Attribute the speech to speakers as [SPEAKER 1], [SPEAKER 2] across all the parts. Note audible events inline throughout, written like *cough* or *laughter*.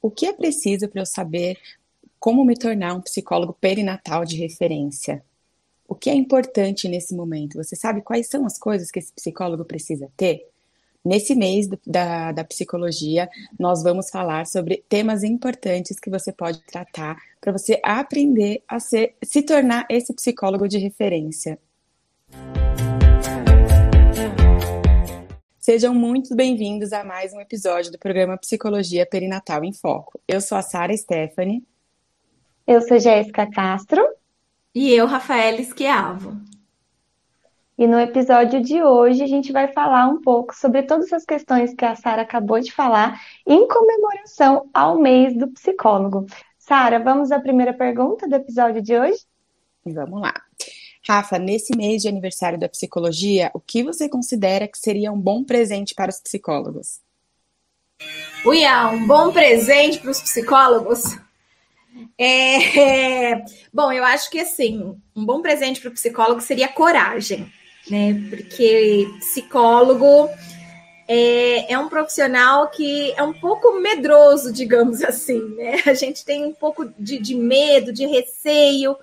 [SPEAKER 1] o que é preciso para eu saber como me tornar um psicólogo perinatal de referência? O que é importante nesse momento? Você sabe quais são as coisas que esse psicólogo precisa ter? Nesse mês da, da psicologia, nós vamos falar sobre temas importantes que você pode tratar para você aprender a ser, se tornar esse psicólogo de referência. Sejam muito bem-vindos a mais um episódio do programa Psicologia Perinatal em Foco. Eu sou a Sara Stephanie.
[SPEAKER 2] Eu sou Jéssica Castro.
[SPEAKER 3] E eu, Rafaela Esquiavo.
[SPEAKER 2] E no episódio de hoje a gente vai falar um pouco sobre todas as questões que a Sara acabou de falar em comemoração ao mês do psicólogo. Sara, vamos à primeira pergunta do episódio de hoje?
[SPEAKER 1] Vamos lá. Rafa, nesse mês de aniversário da psicologia, o que você considera que seria um bom presente para os psicólogos?
[SPEAKER 3] Uia, um bom presente para os psicólogos? É, *laughs* é, bom, eu acho que assim, um bom presente para o psicólogo seria coragem, né? Porque psicólogo é, é, um profissional que é um pouco medroso, digamos assim, né? *laughs* A gente tem um pouco de, de medo, de receio,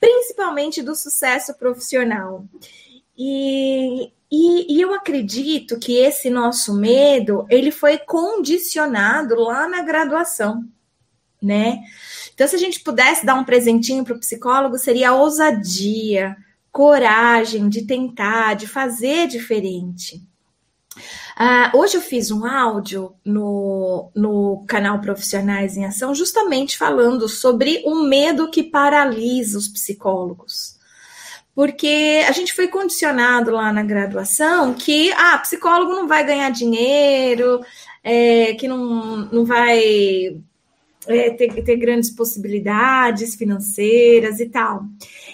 [SPEAKER 3] principalmente do sucesso profissional. E, e, e, eu acredito que esse nosso medo ele foi condicionado lá na graduação, né? Então, se a gente pudesse dar um presentinho para o psicólogo, seria a ousadia, coragem de tentar, de fazer diferente. Uh, hoje eu fiz um áudio no, no canal Profissionais em Ação, justamente falando sobre o medo que paralisa os psicólogos. Porque a gente foi condicionado lá na graduação que ah, psicólogo não vai ganhar dinheiro, é, que não, não vai é, ter, ter grandes possibilidades financeiras e tal.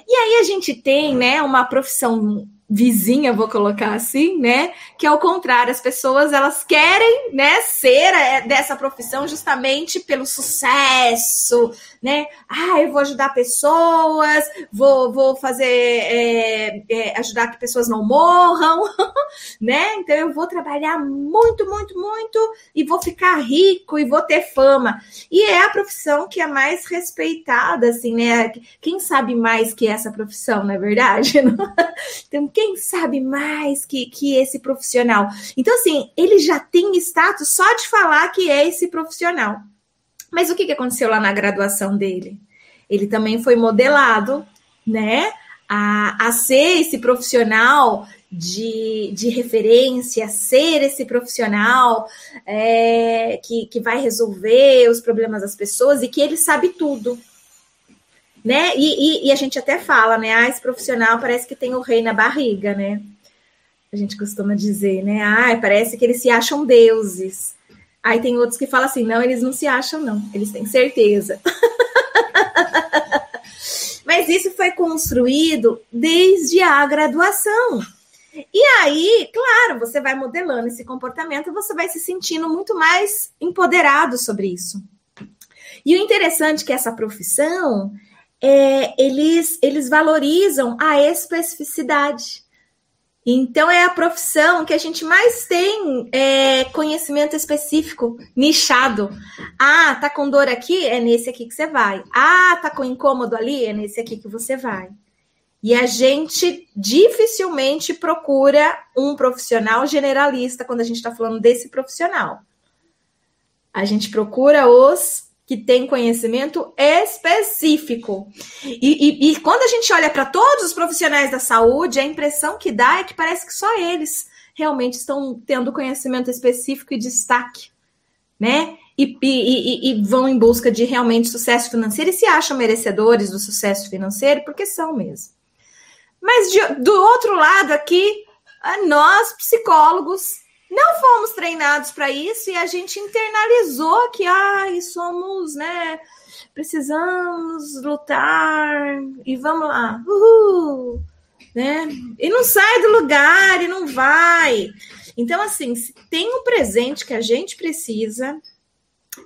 [SPEAKER 3] E aí a gente tem né, uma profissão vizinha, vou colocar assim, né? Que ao contrário, as pessoas elas querem, né, ser é, dessa profissão justamente pelo sucesso, né? Ah, eu vou ajudar pessoas, vou, vou fazer é, é, ajudar que pessoas não morram, *laughs* né? Então eu vou trabalhar muito, muito, muito e vou ficar rico e vou ter fama. E é a profissão que é mais respeitada, assim, né? Quem sabe mais que essa profissão, não é verdade? *laughs* então quem sabe mais que, que esse profissional? Então, assim, ele já tem status só de falar que é esse profissional. Mas o que, que aconteceu lá na graduação dele? Ele também foi modelado, né? A, a ser esse profissional de, de referência, ser esse profissional é, que, que vai resolver os problemas das pessoas e que ele sabe tudo né? E, e, e, a gente até fala, né? Ah, esse profissional parece que tem o rei na barriga, né? A gente costuma dizer, né? Ah, parece que eles se acham deuses. Aí tem outros que falam assim, não, eles não se acham, não, eles têm certeza. *laughs* Mas isso foi construído desde a graduação. E aí, claro, você vai modelando esse comportamento, você vai se sentindo muito mais empoderado sobre isso. E o interessante é que essa profissão, é, eles, eles valorizam a especificidade. Então, é a profissão que a gente mais tem é, conhecimento específico, nichado. Ah, tá com dor aqui? É nesse aqui que você vai. Ah, tá com incômodo ali? É nesse aqui que você vai. E a gente dificilmente procura um profissional generalista quando a gente está falando desse profissional. A gente procura os que tem conhecimento específico. E, e, e quando a gente olha para todos os profissionais da saúde, a impressão que dá é que parece que só eles realmente estão tendo conhecimento específico e destaque, né? E, e, e, vão em busca de realmente sucesso financeiro e se acham merecedores do sucesso financeiro, porque são mesmo. Mas de, do outro lado aqui, nós, psicólogos, não fomos treinados para isso e a gente internalizou que ai, somos, né, precisamos lutar e vamos lá. Uhul, né? E não sai do lugar e não vai. Então assim, se tem um presente que a gente precisa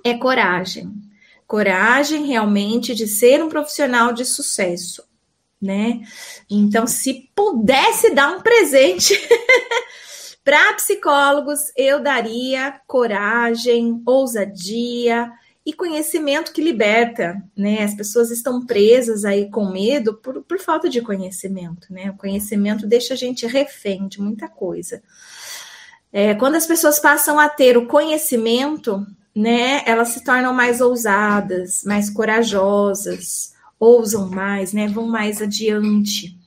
[SPEAKER 3] é coragem. Coragem realmente de ser um profissional de sucesso, né? Então, se pudesse dar um presente *laughs* Para psicólogos, eu daria coragem, ousadia e conhecimento que liberta, né? As pessoas estão presas aí com medo por, por falta de conhecimento, né? O conhecimento deixa a gente refém de muita coisa. É, quando as pessoas passam a ter o conhecimento, né? Elas se tornam mais ousadas, mais corajosas, ousam mais, né? Vão mais adiante.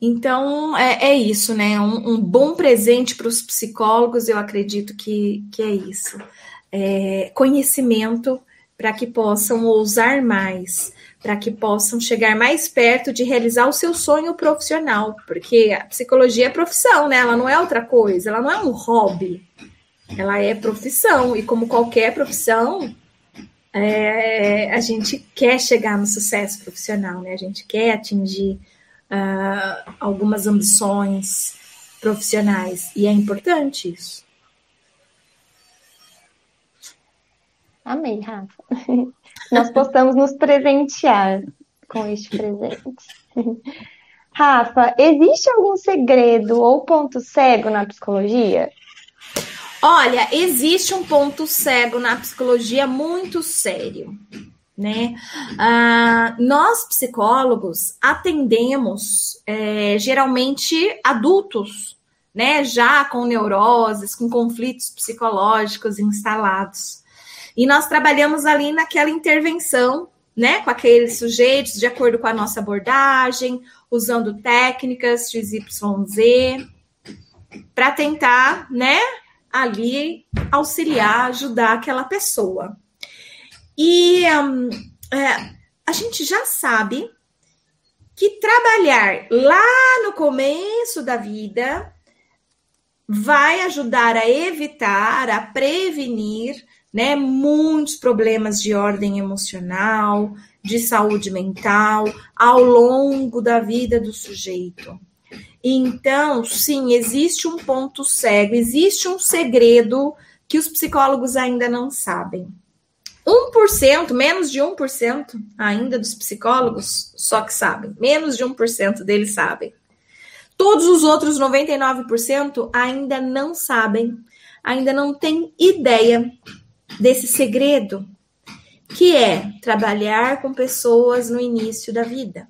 [SPEAKER 3] Então, é, é isso, né? Um, um bom presente para os psicólogos, eu acredito que, que é isso é, conhecimento para que possam ousar mais, para que possam chegar mais perto de realizar o seu sonho profissional, porque a psicologia é profissão, né? Ela não é outra coisa, ela não é um hobby, ela é profissão, e como qualquer profissão, é, a gente quer chegar no sucesso profissional, né? A gente quer atingir uh, algumas ambições profissionais, e é importante isso.
[SPEAKER 2] Amei, Rafa. *laughs* Nós possamos nos presentear com este presente. *laughs* Rafa, existe algum segredo ou ponto cego na psicologia?
[SPEAKER 3] Olha, existe um ponto cego na psicologia muito sério, né? Ah, nós psicólogos atendemos é, geralmente adultos, né? Já com neuroses, com conflitos psicológicos instalados. E nós trabalhamos ali naquela intervenção, né, com aqueles sujeitos, de acordo com a nossa abordagem, usando técnicas XYZ, para tentar, né, ali auxiliar, ajudar aquela pessoa. E um, é, a gente já sabe que trabalhar lá no começo da vida vai ajudar a evitar, a prevenir né? Muitos problemas de ordem emocional, de saúde mental, ao longo da vida do sujeito. Então, sim, existe um ponto cego, existe um segredo que os psicólogos ainda não sabem. 1%, menos de 1% ainda dos psicólogos só que sabem, menos de 1% deles sabem. Todos os outros 99% ainda não sabem, ainda não têm ideia desse segredo, que é trabalhar com pessoas no início da vida.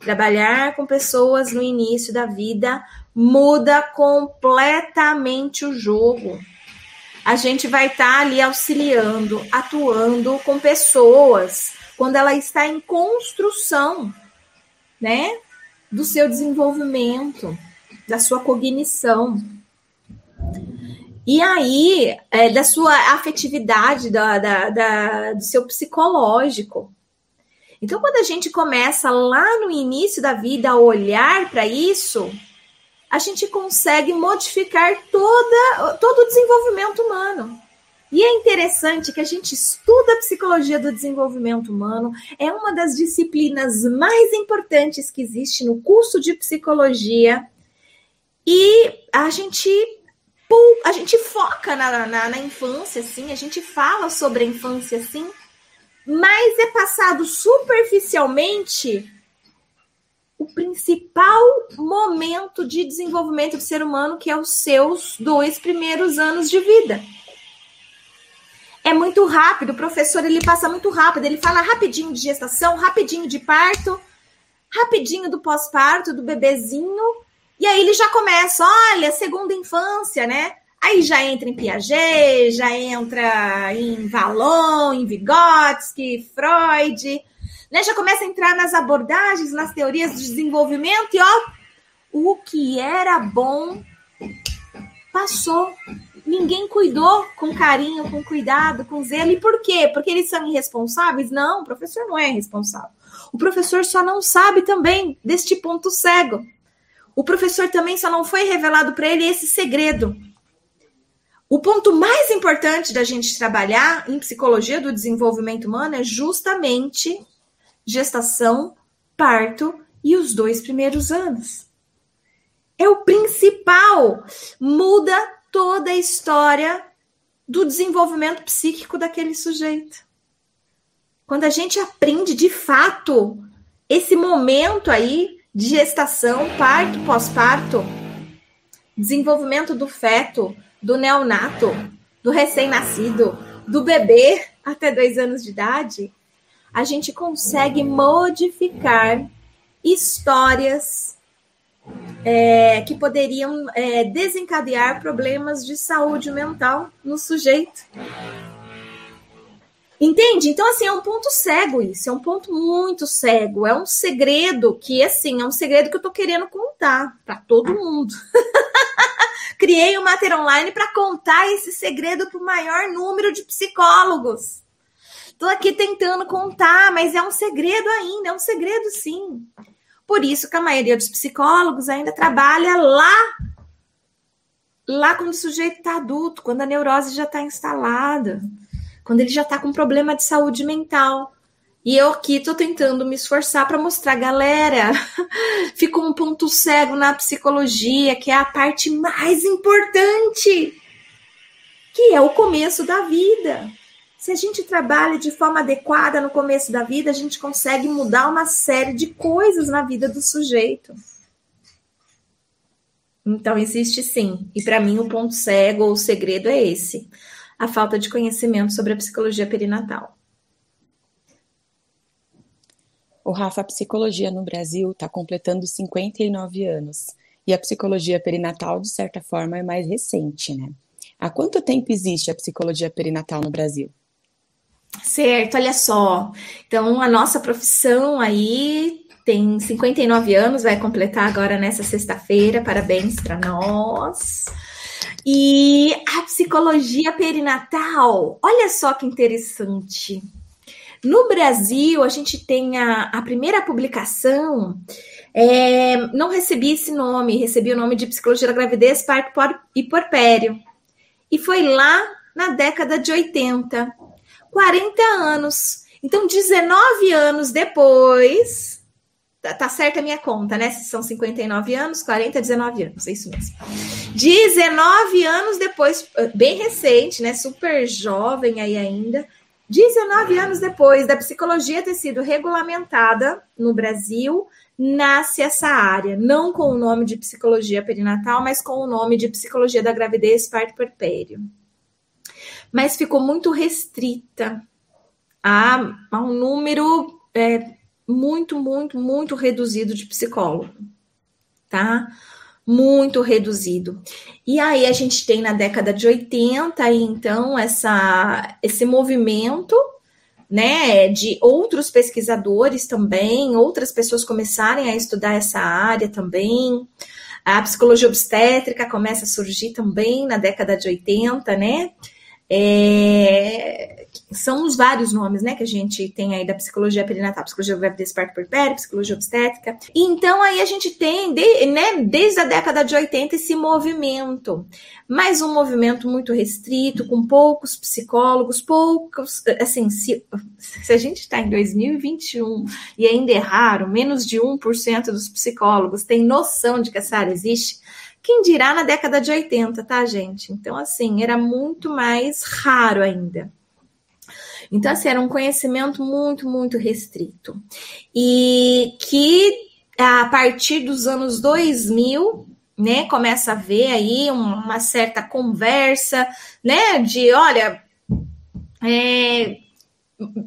[SPEAKER 3] Trabalhar com pessoas no início da vida muda completamente o jogo. A gente vai estar tá ali auxiliando, atuando com pessoas quando ela está em construção, né, do seu desenvolvimento, da sua cognição. E aí, é, da sua afetividade, da, da, da, do seu psicológico. Então, quando a gente começa lá no início da vida a olhar para isso, a gente consegue modificar toda, todo o desenvolvimento humano. E é interessante que a gente estuda a psicologia do desenvolvimento humano, é uma das disciplinas mais importantes que existe no curso de psicologia. E a gente a gente foca na, na, na, infância, assim, a gente fala sobre a infância, assim, mas é passado superficialmente o principal momento de desenvolvimento do ser humano, que é os seus dois primeiros anos de vida. É muito rápido, o professor ele passa muito rápido, ele fala rapidinho de gestação, rapidinho de parto, rapidinho do pós-parto, do bebezinho, e aí ele já começa, olha, segunda infância, né? Aí já entra em Piaget, já entra em Vallon, em Vygotsky, Freud, né? Já começa a entrar nas abordagens, nas teorias de desenvolvimento e ó, o que era bom passou. Ninguém cuidou com carinho, com cuidado, com zelo. E por quê? Porque eles são irresponsáveis? Não, o professor não é responsável. O professor só não sabe também deste ponto cego. O professor também só não foi revelado para ele esse segredo. O ponto mais importante da gente trabalhar em psicologia do desenvolvimento humano é justamente gestação, parto e os dois primeiros anos. É o principal. Muda toda a história do desenvolvimento psíquico daquele sujeito. Quando a gente aprende de fato esse momento aí de gestação, parto, pós-parto, desenvolvimento do feto, do neonato, do recém-nascido, do bebê até dois anos de idade, a gente consegue modificar histórias é, que poderiam é, desencadear problemas de saúde mental no sujeito. Entende? Então, assim, é um ponto cego isso, é um ponto muito cego, é um segredo que, assim, é um segredo que eu tô querendo contar para todo mundo. *laughs* Criei o um Mater Online para contar esse segredo para o maior número de psicólogos. Estou aqui tentando contar, mas é um segredo ainda, é um segredo sim. Por isso que a maioria dos psicólogos ainda trabalha lá, lá quando o sujeito está adulto, quando a neurose já está instalada quando ele já está com problema de saúde mental. E eu aqui estou tentando me esforçar para mostrar, galera, *laughs* ficou um ponto cego na psicologia, que é a parte mais importante, que é o começo da vida. Se a gente trabalha de forma adequada no começo da vida, a gente consegue mudar uma série de coisas na vida do sujeito. Então, existe sim. E para mim, o ponto cego ou o segredo é esse a falta de conhecimento sobre a psicologia perinatal.
[SPEAKER 1] O Rafa, a psicologia no Brasil está completando 59 anos e a psicologia perinatal, de certa forma, é mais recente, né? Há quanto tempo existe a psicologia perinatal no Brasil?
[SPEAKER 3] Certo, olha só. Então, a nossa profissão aí tem 59 anos, vai completar agora nessa sexta-feira. Parabéns para nós. E a psicologia perinatal, olha só que interessante. No Brasil, a gente tem a, a primeira publicação, é, não recebi esse nome, recebi o nome de Psicologia da Gravidez, Parto e Porpério. E foi lá na década de 80, 40 anos. Então, 19 anos depois, Tá, tá certa a minha conta, né? São 59 anos, 40, 19 anos, é isso mesmo. 19 anos depois, bem recente, né? Super jovem aí ainda. 19 anos depois da psicologia ter sido regulamentada no Brasil, nasce essa área, não com o nome de psicologia perinatal, mas com o nome de psicologia da gravidez parto puerpério. Mas ficou muito restrita a, a um número é, muito, muito, muito reduzido de psicólogo, tá? Muito reduzido. E aí a gente tem na década de 80, então, essa, esse movimento, né, de outros pesquisadores também, outras pessoas começarem a estudar essa área também. A psicologia obstétrica começa a surgir também na década de 80, né? É, são os vários nomes, né, que a gente tem aí da psicologia perinatal, psicologia gravidez parto puerpério, psicologia obstétrica. Então aí a gente tem, de, né, desde a década de 80 esse movimento, mas um movimento muito restrito, com poucos psicólogos, poucos, assim, se, se a gente está em 2021 e ainda é raro, menos de 1% dos psicólogos têm noção de que essa área existe, quem dirá na década de 80, tá, gente? Então, assim, era muito mais raro ainda. Então, assim, era um conhecimento muito, muito restrito. E que a partir dos anos 2000, né, começa a ver aí uma certa conversa, né, de, olha, é,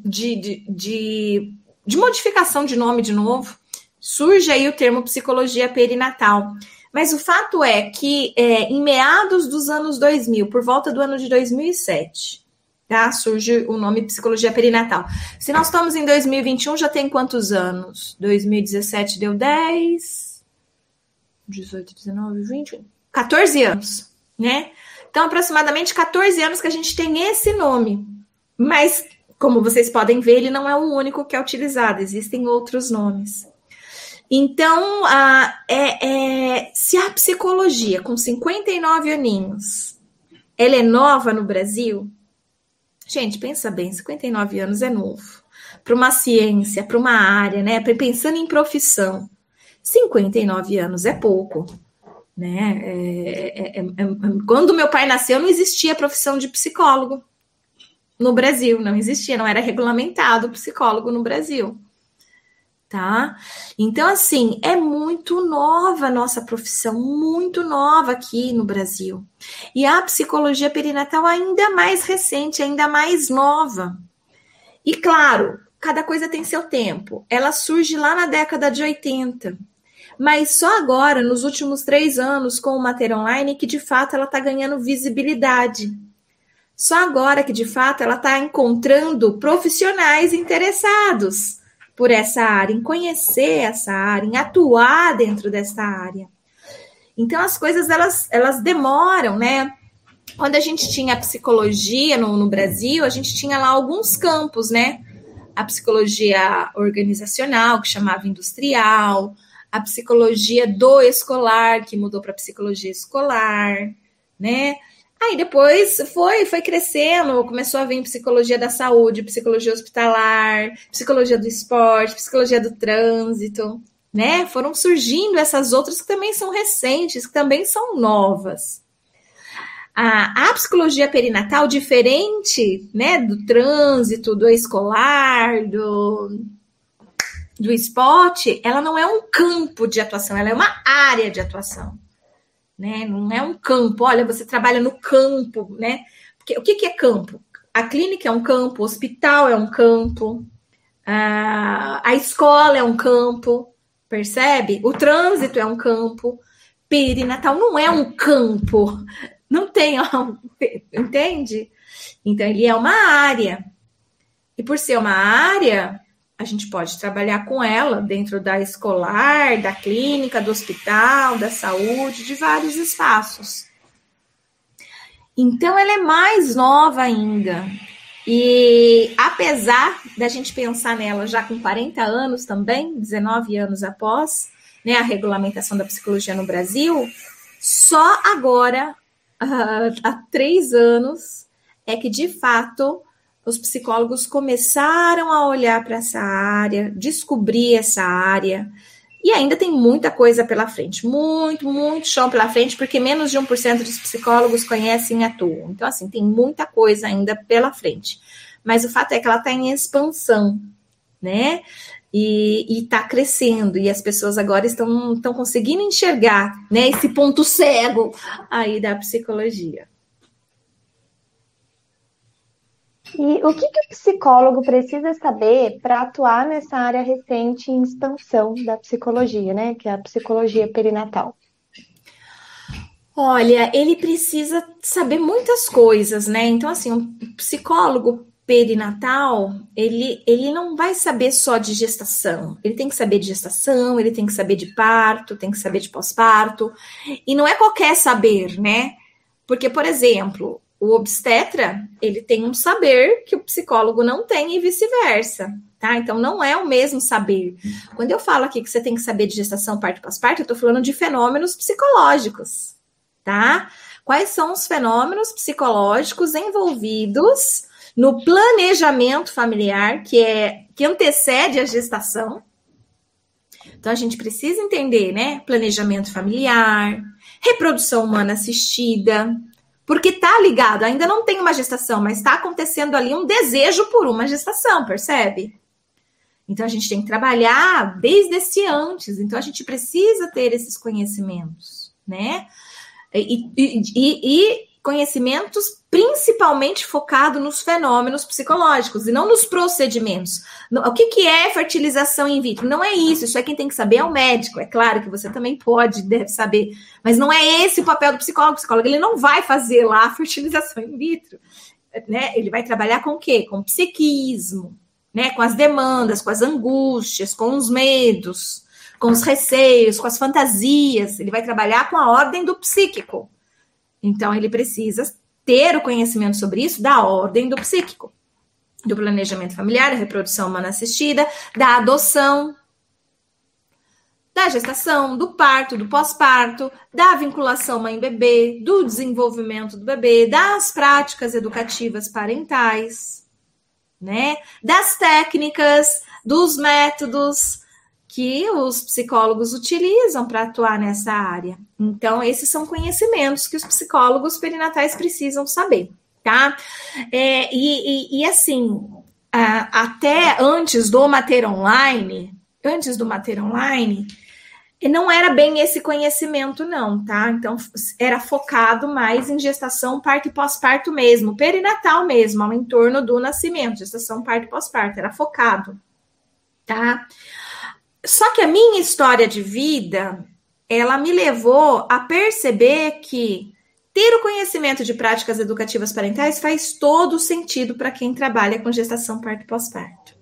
[SPEAKER 3] de, de, de, de modificação de nome de novo, surge aí o termo psicologia perinatal. Mas o fato é que é, em meados dos anos 2000, por volta do ano de 2007, tá? Surge o nome psicologia perinatal. Se nós estamos em 2021, já tem quantos anos? 2017 deu 10, 18, 19, 20, 14 anos, né? Então, aproximadamente 14 anos que a gente tem esse nome. Mas, como vocês podem ver, ele não é o único que é utilizado, existem outros nomes. Então, a, é, é, se a psicologia, com 59 aninhos, ela é nova no Brasil, Gente, pensa bem, 59 anos é novo. Para uma ciência, para uma área, né? Pensando em profissão, 59 anos é pouco. Né? É, é, é, é, quando meu pai nasceu, não existia a profissão de psicólogo no Brasil, não existia, não era regulamentado psicólogo no Brasil. Tá? Então, assim, é muito nova a nossa profissão, muito nova aqui no Brasil. E a psicologia perinatal ainda mais recente, ainda mais nova. E claro, cada coisa tem seu tempo. Ela surge lá na década de 80. Mas só agora, nos últimos três anos, com o Mater Online, que de fato ela está ganhando visibilidade. Só agora que de fato ela está encontrando profissionais interessados por essa área, em conhecer essa área, em atuar dentro dessa área. Então as coisas elas, elas demoram, né? Quando a gente tinha psicologia no, no Brasil, a gente tinha lá alguns campos, né? A psicologia organizacional, que chamava industrial, a psicologia do escolar, que mudou para psicologia escolar, né? Aí depois foi, foi crescendo, começou a vir psicologia da saúde, psicologia hospitalar, psicologia do esporte, psicologia do trânsito, né? Foram surgindo essas outras que também são recentes, que também são novas. A, a psicologia perinatal, diferente, né, do trânsito, do escolar, do, do esporte, ela não é um campo de atuação, ela é uma área de atuação né? Não é um campo. Olha, você trabalha no campo, né? Porque, o que, que é campo? A clínica é um campo, o hospital é um campo, a, a escola é um campo, percebe? O trânsito é um campo, perinatal não é um campo, não tem, entende? Então ele é uma área. E por ser uma área, a gente pode trabalhar com ela dentro da escolar, da clínica, do hospital, da saúde, de vários espaços. Então, ela é mais nova ainda. E apesar da gente pensar nela já com 40 anos também, 19 anos após né, a regulamentação da psicologia no Brasil, só agora, há três anos, é que de fato os psicólogos começaram a olhar para essa área, descobrir essa área. E ainda tem muita coisa pela frente, muito, muito chão pela frente, porque menos de 1% dos psicólogos conhecem e atuam. Então, assim, tem muita coisa ainda pela frente. Mas o fato é que ela está em expansão, né? E está crescendo, e as pessoas agora estão, estão conseguindo enxergar né, esse ponto cego aí da psicologia.
[SPEAKER 2] E o que, que o psicólogo precisa saber para atuar nessa área recente em expansão da psicologia, né? Que é a psicologia perinatal.
[SPEAKER 3] Olha, ele precisa saber muitas coisas, né? Então, assim, um psicólogo perinatal, ele, ele não vai saber só de gestação. Ele tem que saber de gestação, ele tem que saber de parto, tem que saber de pós-parto. E não é qualquer saber, né? Porque, por exemplo, o obstetra, ele tem um saber que o psicólogo não tem e vice-versa, tá? Então não é o mesmo saber. Quando eu falo aqui que você tem que saber de gestação, parto, pós-parto, eu tô falando de fenômenos psicológicos, tá? Quais são os fenômenos psicológicos envolvidos no planejamento familiar, que é que antecede a gestação? Então a gente precisa entender, né? Planejamento familiar, reprodução humana assistida, porque tá ligado, ainda não tem uma gestação, mas está acontecendo ali um desejo por uma gestação, percebe? Então a gente tem que trabalhar desde esse antes. Então a gente precisa ter esses conhecimentos, né? E, e, e, e conhecimentos principalmente focado nos fenômenos psicológicos e não nos procedimentos. O que, que é fertilização in vitro? Não é isso, isso é quem tem que saber é o médico. É claro que você também pode, deve saber, mas não é esse o papel do psicólogo. O psicólogo ele não vai fazer lá a fertilização in vitro. Né? Ele vai trabalhar com o quê? Com o psiquismo, né? com as demandas, com as angústias, com os medos, com os receios, com as fantasias. Ele vai trabalhar com a ordem do psíquico. Então, ele precisa ter o conhecimento sobre isso da ordem do psíquico, do planejamento familiar, da reprodução humana assistida, da adoção, da gestação, do parto, do pós-parto, da vinculação mãe-bebê, do desenvolvimento do bebê, das práticas educativas parentais, né? Das técnicas, dos métodos, que os psicólogos utilizam para atuar nessa área. Então, esses são conhecimentos que os psicólogos perinatais precisam saber, tá? É, e, e, e, assim, até antes do Mater Online, antes do Mater Online, não era bem esse conhecimento, não, tá? Então, era focado mais em gestação, parto e pós-parto mesmo, perinatal mesmo, ao entorno do nascimento, gestação, parto e pós-parto, era focado, tá? Só que a minha história de vida, ela me levou a perceber que ter o conhecimento de práticas educativas parentais faz todo sentido para quem trabalha com gestação, parto pós-parto.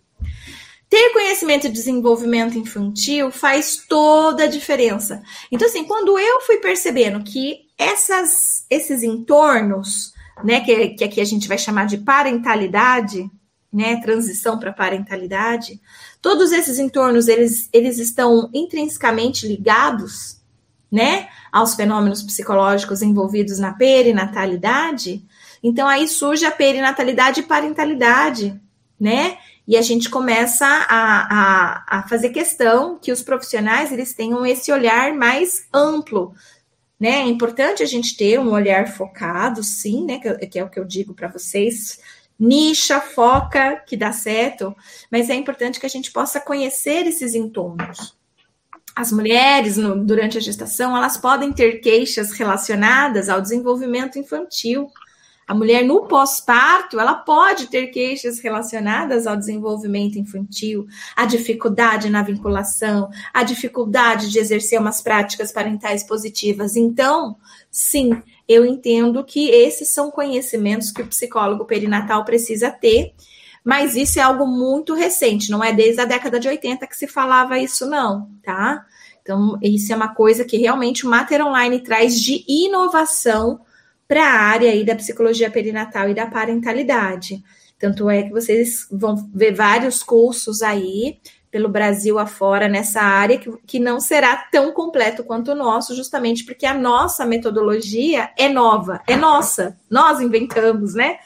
[SPEAKER 3] Ter conhecimento de desenvolvimento infantil faz toda a diferença. Então, assim, quando eu fui percebendo que essas, esses entornos, né, que, que aqui a gente vai chamar de parentalidade, né, transição para parentalidade, todos esses entornos, eles, eles estão intrinsecamente ligados, né, aos fenômenos psicológicos envolvidos na perinatalidade, então aí surge a perinatalidade e parentalidade, né, e a gente começa a, a, a fazer questão que os profissionais eles tenham esse olhar mais amplo. Né? É importante a gente ter um olhar focado, sim, né? Que, que é o que eu digo para vocês. Nicha, foca, que dá certo, mas é importante que a gente possa conhecer esses entornos. As mulheres, no, durante a gestação, elas podem ter queixas relacionadas ao desenvolvimento infantil, a mulher no pós-parto, ela pode ter queixas relacionadas ao desenvolvimento infantil, a dificuldade na vinculação, a dificuldade de exercer umas práticas parentais positivas. Então, sim, eu entendo que esses são conhecimentos que o psicólogo perinatal precisa ter, mas isso é algo muito recente, não é desde a década de 80 que se falava isso, não, tá? Então, isso é uma coisa que realmente o Mater Online traz de inovação para a área aí da psicologia perinatal e da parentalidade. Tanto é que vocês vão ver vários cursos aí pelo Brasil afora nessa área que, que não será tão completo quanto o nosso, justamente porque a nossa metodologia é nova, é nossa, nós inventamos, né?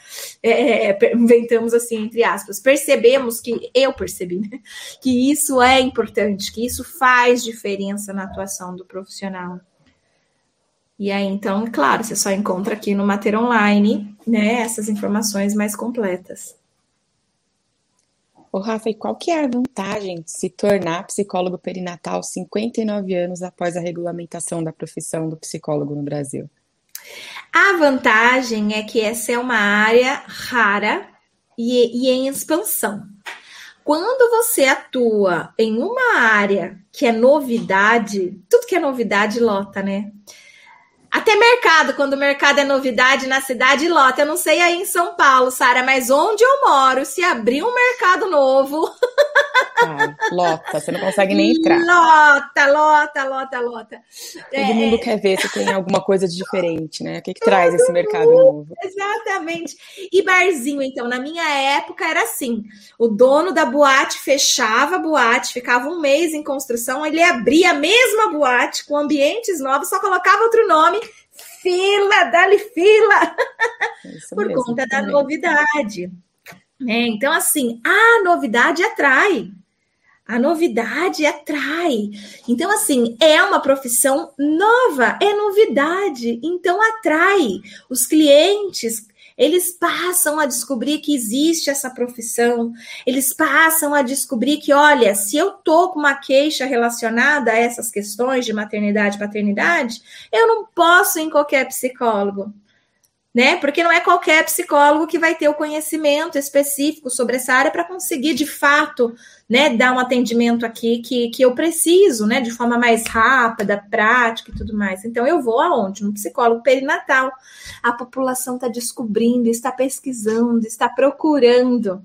[SPEAKER 3] É, é inventamos assim, entre aspas, percebemos que, eu percebi, né? Que isso é importante, que isso faz diferença na atuação do profissional. E aí, então, claro, você só encontra aqui no Mater Online, né, essas informações mais completas.
[SPEAKER 1] Ô, Rafa, e qual que é a vantagem de se tornar psicólogo perinatal 59 anos após a regulamentação da profissão do psicólogo no Brasil?
[SPEAKER 3] A vantagem é que essa é uma área rara e, e em expansão. Quando você atua em uma área que é novidade, tudo que é novidade lota, né? Até mercado, quando o mercado é novidade na cidade, lota. Eu não sei aí em São Paulo, Sara, mas onde eu moro, se abrir um mercado novo.
[SPEAKER 1] Ah, lota, você não consegue nem entrar.
[SPEAKER 3] Lota, lota, lota, lota.
[SPEAKER 1] Todo é, mundo quer ver se tem alguma coisa de diferente, né? O que, que traz esse mercado novo?
[SPEAKER 3] Exatamente. E barzinho, então, na minha época era assim: o dono da boate fechava a boate, ficava um mês em construção, ele abria a mesma boate com ambientes novos, só colocava outro nome fila, dá-lhe fila, Isso por mesmo, conta da novidade. É, então, assim, a novidade atrai. A novidade atrai. Então, assim, é uma profissão nova, é novidade, então atrai. Os clientes eles passam a descobrir que existe essa profissão, eles passam a descobrir que, olha, se eu tô com uma queixa relacionada a essas questões de maternidade e paternidade, eu não posso ir em qualquer psicólogo né? Porque não é qualquer psicólogo que vai ter o conhecimento específico sobre essa área para conseguir, de fato, né, dar um atendimento aqui que, que eu preciso, né, de forma mais rápida, prática e tudo mais. Então, eu vou aonde? No psicólogo perinatal. A população está descobrindo, está pesquisando, está procurando.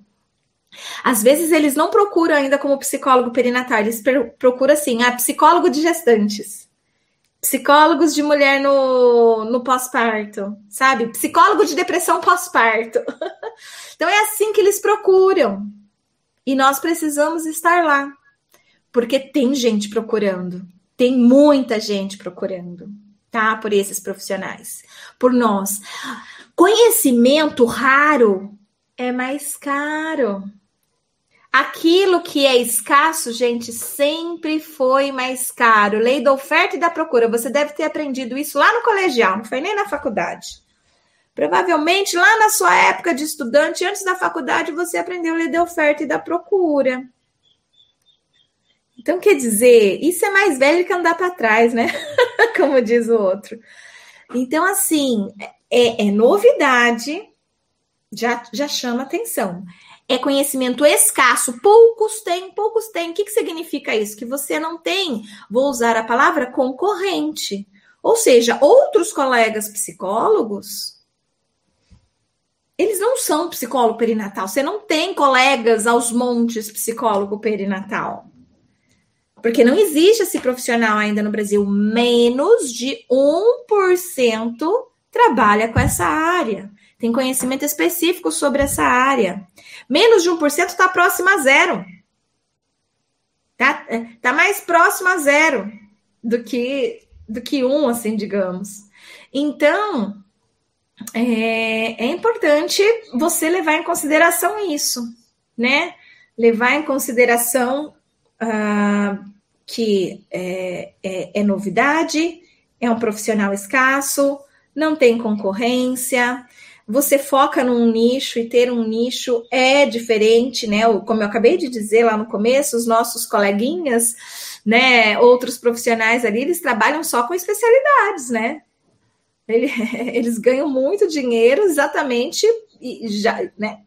[SPEAKER 3] Às vezes eles não procuram ainda como psicólogo perinatal, eles procuram assim, a ah, psicólogo de gestantes psicólogos de mulher no, no pós-parto, sabe? Psicólogo de depressão pós-parto. *laughs* então é assim que eles procuram. E nós precisamos estar lá. Porque tem gente procurando. Tem muita gente procurando, tá? Por esses profissionais. Por nós. Conhecimento raro é mais caro. Aquilo que é escasso, gente, sempre foi mais caro. Lei da oferta e da procura. Você deve ter aprendido isso lá no colegial, não foi nem na faculdade. Provavelmente lá na sua época de estudante, antes da faculdade, você aprendeu a lei da oferta e da procura. Então, quer dizer, isso é mais velho que andar para trás, né? *laughs* Como diz o outro. Então, assim, é, é novidade, já, já chama atenção. É conhecimento escasso, poucos têm, poucos têm. O que, que significa isso? Que você não tem, vou usar a palavra concorrente. Ou seja, outros colegas psicólogos eles não são psicólogo perinatal. Você não tem colegas aos montes psicólogo perinatal. Porque não existe esse profissional ainda no Brasil. Menos de 1% trabalha com essa área. Tem conhecimento específico sobre essa área. Menos de 1% está próximo a zero. Tá, tá mais próximo a zero do que do que um, assim, digamos. Então, é, é importante você levar em consideração isso, né? Levar em consideração uh, que é, é, é novidade, é um profissional escasso, não tem concorrência, você foca num nicho e ter um nicho é diferente, né? Como eu acabei de dizer lá no começo, os nossos coleguinhas, né, outros profissionais ali, eles trabalham só com especialidades, né? Ele, *laughs* eles ganham muito dinheiro exatamente e já, né?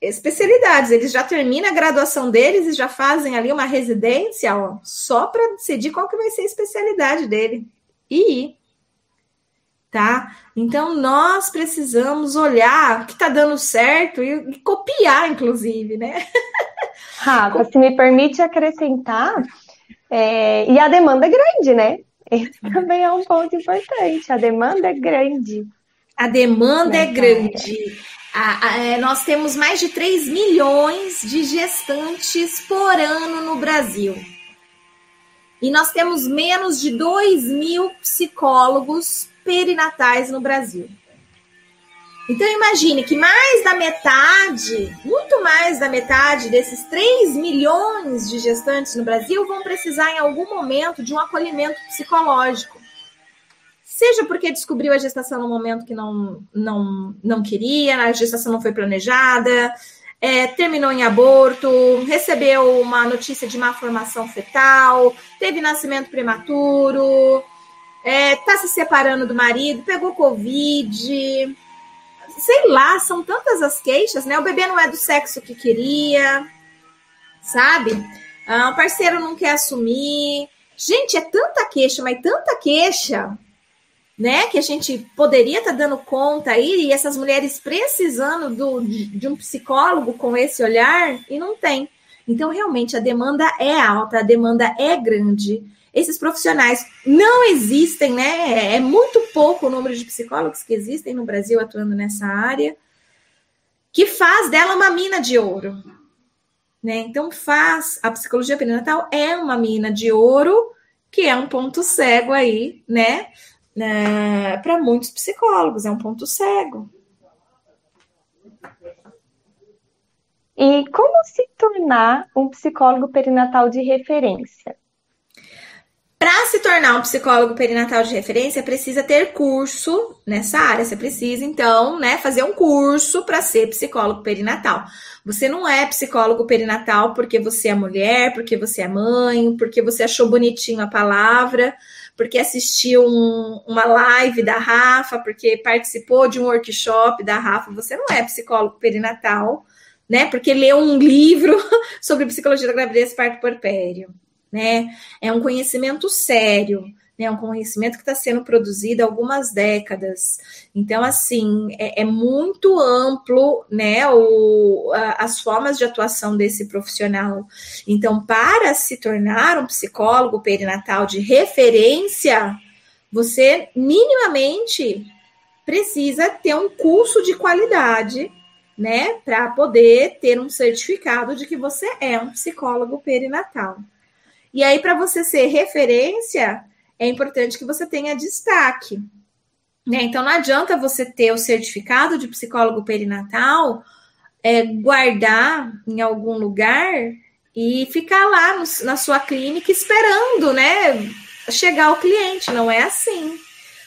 [SPEAKER 3] Especialidades, eles já terminam a graduação deles e já fazem ali uma residência ó, só para decidir qual que vai ser a especialidade dele. E tá? Então nós precisamos olhar o que está dando certo e, e, copiar, inclusive, né? *laughs*
[SPEAKER 2] Rafa, se me permite acrescentar, é, e a demanda é grande, né? Esse também é um ponto importante. A demanda é grande.
[SPEAKER 3] A demanda é grande. A, a, é, nós temos mais de 3 milhões de gestantes por ano no Brasil. E nós temos menos de 2 mil psicólogos perinatais no Brasil. Então imagine que mais da metade, muito mais da metade desses 3 milhões de gestantes no Brasil vão precisar em algum momento de um acolhimento psicológico. Seja porque descobriu a gestação no momento que não, não, não queria, a gestação não foi planejada, é, terminou em aborto, recebeu uma notícia de má formação fetal, teve nascimento prematuro, está é, tá se separando do marido, pegou Covid, sei lá, são tantas as queixas, né? O bebê não é do sexo que queria, sabe? Ah, o parceiro não quer assumir. Gente, é tanta queixa, mas tanta queixa, né? Que a gente poderia estar tá dando conta aí, e essas mulheres precisando do, de, de um psicólogo com esse olhar, e não tem. Então, realmente, a demanda é alta, a demanda é grande esses profissionais não existem, né? É muito pouco o número de psicólogos que existem no Brasil atuando nessa área, que faz dela uma mina de ouro. Né? Então, faz a psicologia perinatal é uma mina de ouro, que é um ponto cego aí, né? né Para muitos psicólogos, é um ponto cego.
[SPEAKER 2] E como se tornar um psicólogo perinatal de referência?
[SPEAKER 3] Para se tornar um psicólogo perinatal de referência, precisa ter curso nessa área. Você precisa, então, né, fazer um curso para ser psicólogo perinatal. Você não é psicólogo perinatal porque você é mulher, porque você é mãe, porque você achou bonitinho a palavra, porque assistiu um, uma live da Rafa, porque participou de um workshop da Rafa. Você não é psicólogo perinatal, né? Porque leu um livro *laughs* sobre psicologia da gravidez e parto puerpério né? É um conhecimento sério, né? É um conhecimento que está sendo produzido há algumas décadas. Então, assim, é, é muito amplo, né? O, a, as formas de atuação desse profissional. Então, para se tornar um psicólogo perinatal de referência, você minimamente precisa ter um curso de qualidade, né, para poder ter um certificado de que você é um psicólogo perinatal. E aí, para você ser referência, é importante que você tenha destaque. Né? Então, não adianta você ter o certificado de psicólogo perinatal, é, guardar em algum lugar e ficar lá no, na sua clínica esperando, né? Chegar o cliente. Não é assim.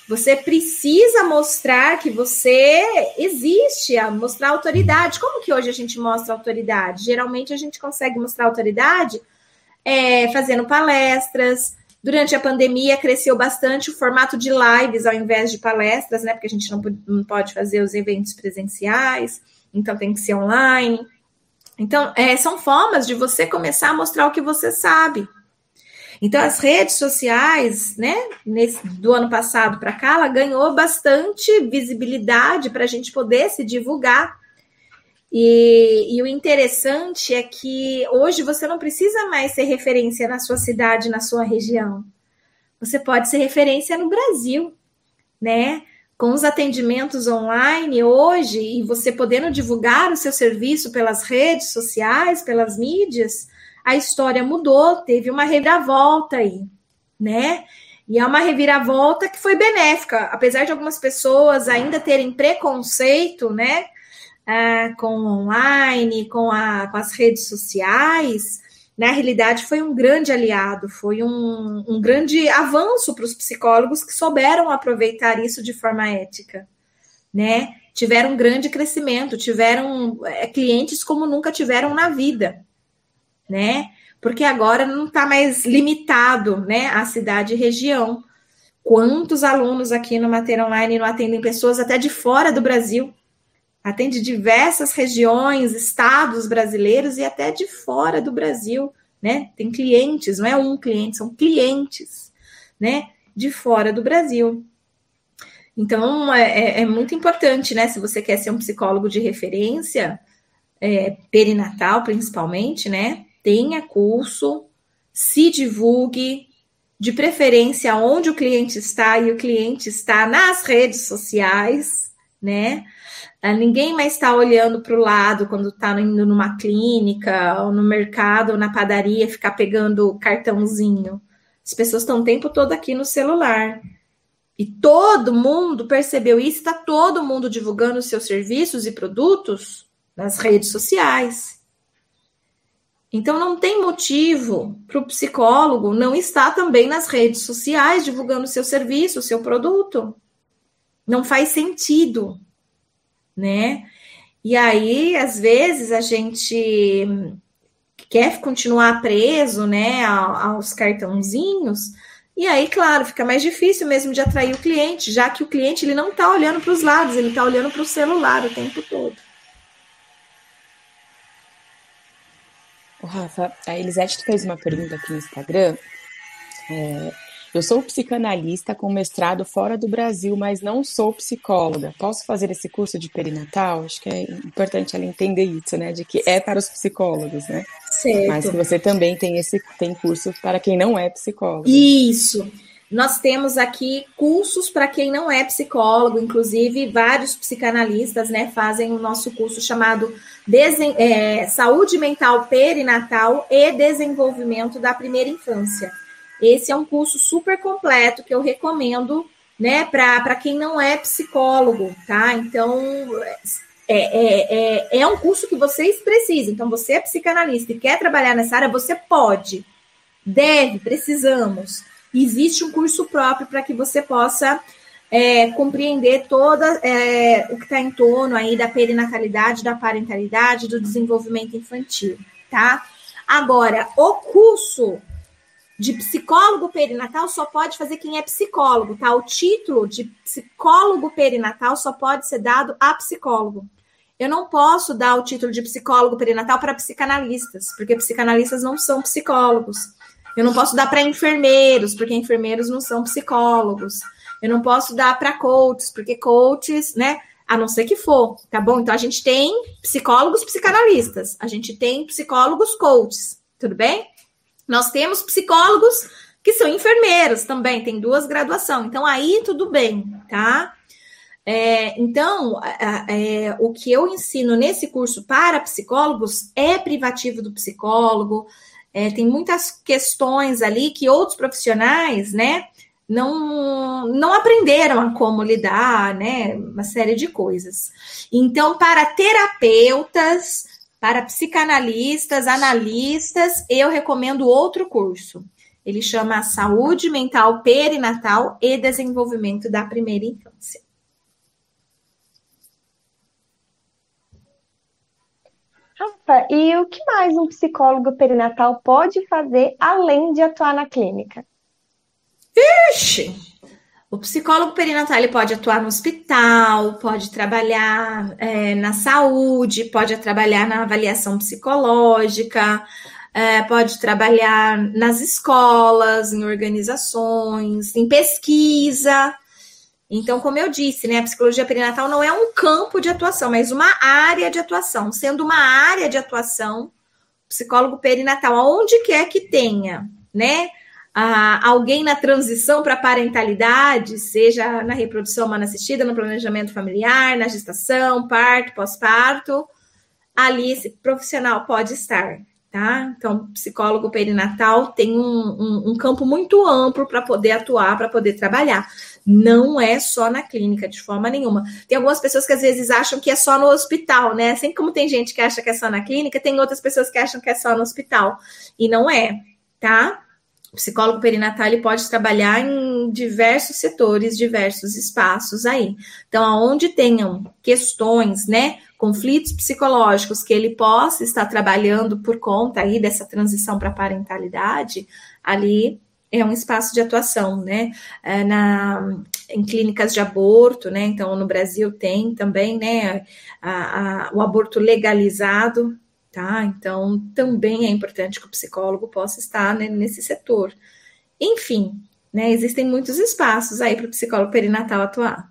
[SPEAKER 3] Você precisa mostrar que você existe, mostrar autoridade. Como que hoje a gente mostra autoridade? Geralmente a gente consegue mostrar autoridade é, fazendo palestras. Durante a pandemia cresceu bastante o formato de lives ao invés de palestras, né? Porque a gente não, não pode fazer os eventos presenciais, então tem que ser online. Então, é, são formas de você começar a mostrar o que você sabe. Então, as redes sociais, né, nesse, do ano passado para cá, ela ganhou bastante visibilidade para a gente poder se divulgar. E, e, o interessante é que hoje você não precisa mais ser referência na sua cidade, na sua região. Você pode ser referência no Brasil, né? Com os atendimentos online hoje e você podendo divulgar o seu serviço pelas redes sociais, pelas mídias, a história mudou, teve uma reviravolta aí, né? E é uma reviravolta que foi benéfica, apesar de algumas pessoas ainda terem preconceito, né? Ah, com online, com, a, com as redes sociais, na realidade foi um grande aliado, foi um, um grande avanço para os psicólogos que souberam aproveitar isso de forma ética, né? Tiveram um grande crescimento, tiveram é, clientes como nunca tiveram na vida né? Porque agora não está mais limitado, né, à cidade e região. Quantos alunos aqui no Mater Online não atendem pessoas até de fora do Brasil? Atende diversas regiões, estados brasileiros e até de fora do Brasil, né? Tem clientes, não é um cliente, são clientes, né? De fora do Brasil. Então, é, é, é muito importante, né? Se você quer ser um psicólogo de referência, é, perinatal principalmente, né? tenha curso, se divulgue, de preferência onde o cliente está, e o cliente está nas redes sociais, né? Ah, ninguém mais está olhando para o lado quando está indo numa clínica, ou no mercado, ou na padaria, ficar pegando cartãozinho. As pessoas estão o tempo todo aqui no celular. E todo mundo percebeu isso, está todo mundo divulgando seus serviços e produtos nas redes sociais. Então, não tem motivo para o psicólogo não estar também nas redes sociais divulgando seu serviço, seu produto. Não faz sentido, né? E aí, às vezes, a gente quer continuar preso, né, aos cartãozinhos, e aí, claro, fica mais difícil mesmo de atrair o cliente, já que o cliente ele não está olhando para os lados, ele está olhando para o celular o tempo todo.
[SPEAKER 1] O Rafa, a Elisete fez uma pergunta aqui no Instagram. É, eu sou psicanalista com mestrado fora do Brasil, mas não sou psicóloga. Posso fazer esse curso de perinatal? Acho que é importante ela entender isso, né? De que é para os psicólogos, né? Certo. Mas que você também tem esse tem curso para quem não é psicólogo.
[SPEAKER 3] Isso. Nós temos aqui cursos para quem não é psicólogo, inclusive vários psicanalistas né, fazem o nosso curso chamado Desen é, Saúde Mental Perinatal e Desenvolvimento da Primeira Infância. Esse é um curso super completo que eu recomendo né, para quem não é psicólogo, tá? Então, é, é, é, é um curso que vocês precisam. Então, você é psicanalista e quer trabalhar nessa área, você pode, deve, precisamos existe um curso próprio para que você possa é, compreender toda é, o que está em torno aí da perinatalidade, da parentalidade, do desenvolvimento infantil, tá? Agora, o curso de psicólogo perinatal só pode fazer quem é psicólogo, tá? O título de psicólogo perinatal só pode ser dado a psicólogo. Eu não posso dar o título de psicólogo perinatal para psicanalistas, porque psicanalistas não são psicólogos. Eu não posso dar para enfermeiros, porque enfermeiros não são psicólogos. Eu não posso dar para coaches, porque coaches, né? A não ser que for, tá bom? Então a gente tem psicólogos psicanalistas, a gente tem psicólogos coaches, tudo bem? Nós temos psicólogos que são enfermeiros também, tem duas graduações. Então aí tudo bem, tá? É, então, é, o que eu ensino nesse curso para psicólogos é privativo do psicólogo, é, tem muitas questões ali que outros profissionais, né, não, não aprenderam a como lidar, né, uma série de coisas. Então, para terapeutas, para psicanalistas, analistas, eu recomendo outro curso. Ele chama Saúde Mental Perinatal e Desenvolvimento da Primeira Infância.
[SPEAKER 2] Rafa, e o que mais um psicólogo perinatal pode fazer além de atuar na clínica?
[SPEAKER 3] Vixe! O psicólogo perinatal ele pode atuar no hospital, pode trabalhar é, na saúde, pode trabalhar na avaliação psicológica, é, pode trabalhar nas escolas, em organizações, em pesquisa. Então, como eu disse, né, a psicologia perinatal não é um campo de atuação, mas uma área de atuação. Sendo uma área de atuação, psicólogo perinatal, aonde quer que tenha, né, alguém na transição para a parentalidade, seja na reprodução humana assistida, no planejamento familiar, na gestação, parto, pós-parto, ali esse profissional pode estar, tá? Então, psicólogo perinatal tem um, um, um campo muito amplo para poder atuar, para poder trabalhar. Não é só na clínica, de forma nenhuma. Tem algumas pessoas que às vezes acham que é só no hospital, né? Assim como tem gente que acha que é só na clínica, tem outras pessoas que acham que é só no hospital. E não é, tá? Psicólogo perinatal ele pode trabalhar em diversos setores, diversos espaços aí. Então, aonde tenham questões, né, conflitos psicológicos que ele possa estar trabalhando por conta aí dessa transição para a parentalidade, ali é um espaço de atuação, né? É na, em clínicas de aborto, né? Então, no Brasil tem também, né, a, a, o aborto legalizado, tá? Então, também é importante que o psicólogo possa estar né, nesse setor. Enfim, né, existem muitos espaços aí para o psicólogo perinatal atuar.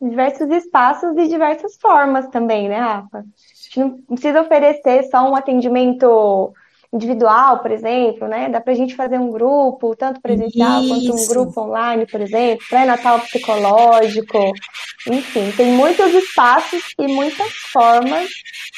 [SPEAKER 2] Diversos espaços e diversas formas também, né, Rafa? A gente não precisa oferecer só um atendimento individual, por exemplo, né? Dá para a gente fazer um grupo, tanto presencial Isso. quanto um grupo online, por exemplo, pré-natal psicológico, enfim, tem muitos espaços e muitas formas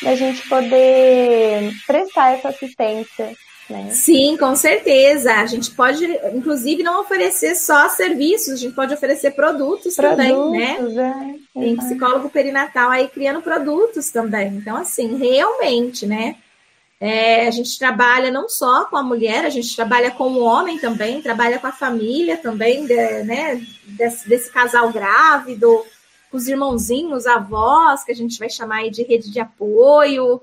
[SPEAKER 2] da gente poder prestar essa assistência. Né?
[SPEAKER 3] Sim, com certeza. A gente pode, inclusive, não oferecer só serviços, a gente pode oferecer produtos, produtos também, né? É, Tem psicólogo perinatal aí criando produtos também. Então, assim, realmente, né? É, a gente trabalha não só com a mulher, a gente trabalha com o homem também, trabalha com a família também, de, né, desse, desse, casal grávido, com os irmãozinhos, avós, que a gente vai chamar de rede de apoio.